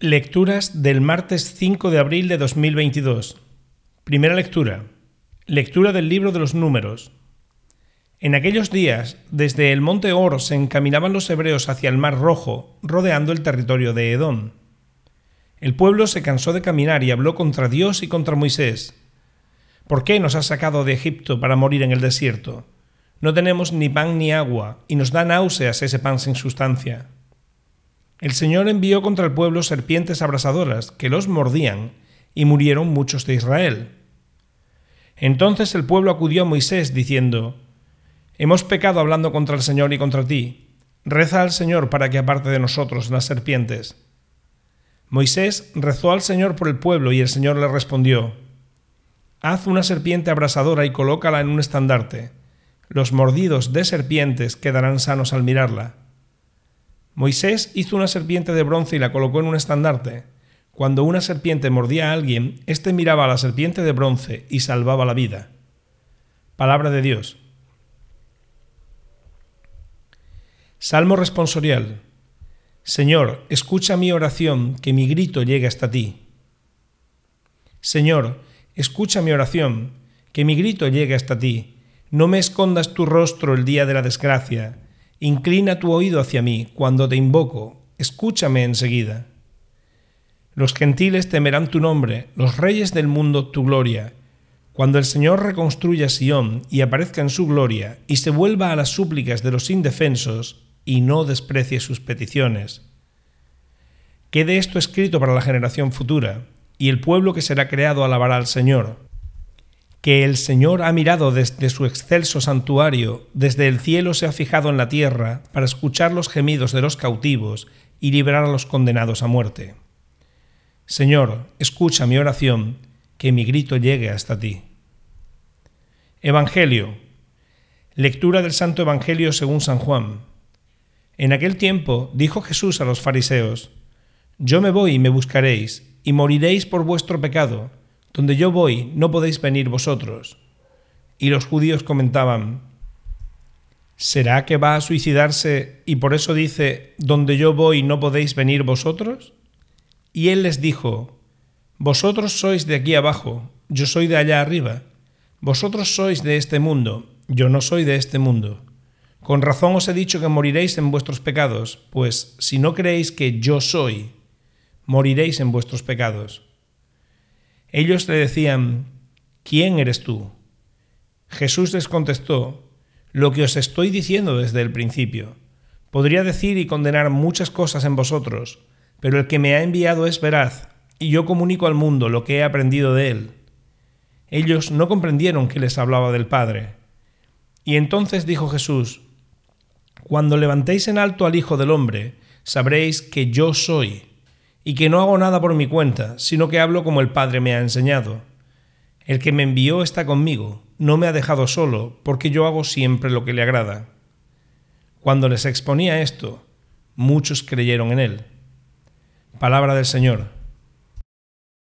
Lecturas del martes 5 de abril de 2022. Primera lectura. Lectura del libro de los números. En aquellos días, desde el monte Or se encaminaban los hebreos hacia el mar Rojo, rodeando el territorio de Edom. El pueblo se cansó de caminar y habló contra Dios y contra Moisés. ¿Por qué nos has sacado de Egipto para morir en el desierto? No tenemos ni pan ni agua, y nos da náuseas ese pan sin sustancia. El Señor envió contra el pueblo serpientes abrasadoras que los mordían, y murieron muchos de Israel. Entonces el pueblo acudió a Moisés diciendo, Hemos pecado hablando contra el Señor y contra ti. Reza al Señor para que aparte de nosotros las serpientes. Moisés rezó al Señor por el pueblo y el Señor le respondió, Haz una serpiente abrasadora y colócala en un estandarte. Los mordidos de serpientes quedarán sanos al mirarla. Moisés hizo una serpiente de bronce y la colocó en un estandarte. Cuando una serpiente mordía a alguien, éste miraba a la serpiente de bronce y salvaba la vida. Palabra de Dios. Salmo responsorial. Señor, escucha mi oración, que mi grito llegue hasta ti. Señor, escucha mi oración, que mi grito llegue hasta ti. No me escondas tu rostro el día de la desgracia Inclina tu oído hacia mí cuando te invoco, escúchame enseguida. Los gentiles temerán tu nombre, los reyes del mundo tu gloria. Cuando el Señor reconstruya Sión y aparezca en su gloria, y se vuelva a las súplicas de los indefensos, y no desprecie sus peticiones. Quede esto escrito para la generación futura, y el pueblo que será creado alabará al Señor que el Señor ha mirado desde su excelso santuario, desde el cielo se ha fijado en la tierra para escuchar los gemidos de los cautivos y librar a los condenados a muerte. Señor, escucha mi oración, que mi grito llegue hasta ti. Evangelio. Lectura del Santo Evangelio según San Juan. En aquel tiempo dijo Jesús a los fariseos, Yo me voy y me buscaréis, y moriréis por vuestro pecado donde yo voy, no podéis venir vosotros. Y los judíos comentaban, ¿será que va a suicidarse y por eso dice, donde yo voy, no podéis venir vosotros? Y él les dijo, Vosotros sois de aquí abajo, yo soy de allá arriba. Vosotros sois de este mundo, yo no soy de este mundo. Con razón os he dicho que moriréis en vuestros pecados, pues si no creéis que yo soy, moriréis en vuestros pecados. Ellos le decían, ¿quién eres tú? Jesús les contestó, lo que os estoy diciendo desde el principio. Podría decir y condenar muchas cosas en vosotros, pero el que me ha enviado es veraz, y yo comunico al mundo lo que he aprendido de él. Ellos no comprendieron que les hablaba del Padre. Y entonces dijo Jesús, Cuando levantéis en alto al Hijo del Hombre, sabréis que yo soy y que no hago nada por mi cuenta, sino que hablo como el Padre me ha enseñado. El que me envió está conmigo, no me ha dejado solo, porque yo hago siempre lo que le agrada. Cuando les exponía esto, muchos creyeron en él. Palabra del Señor.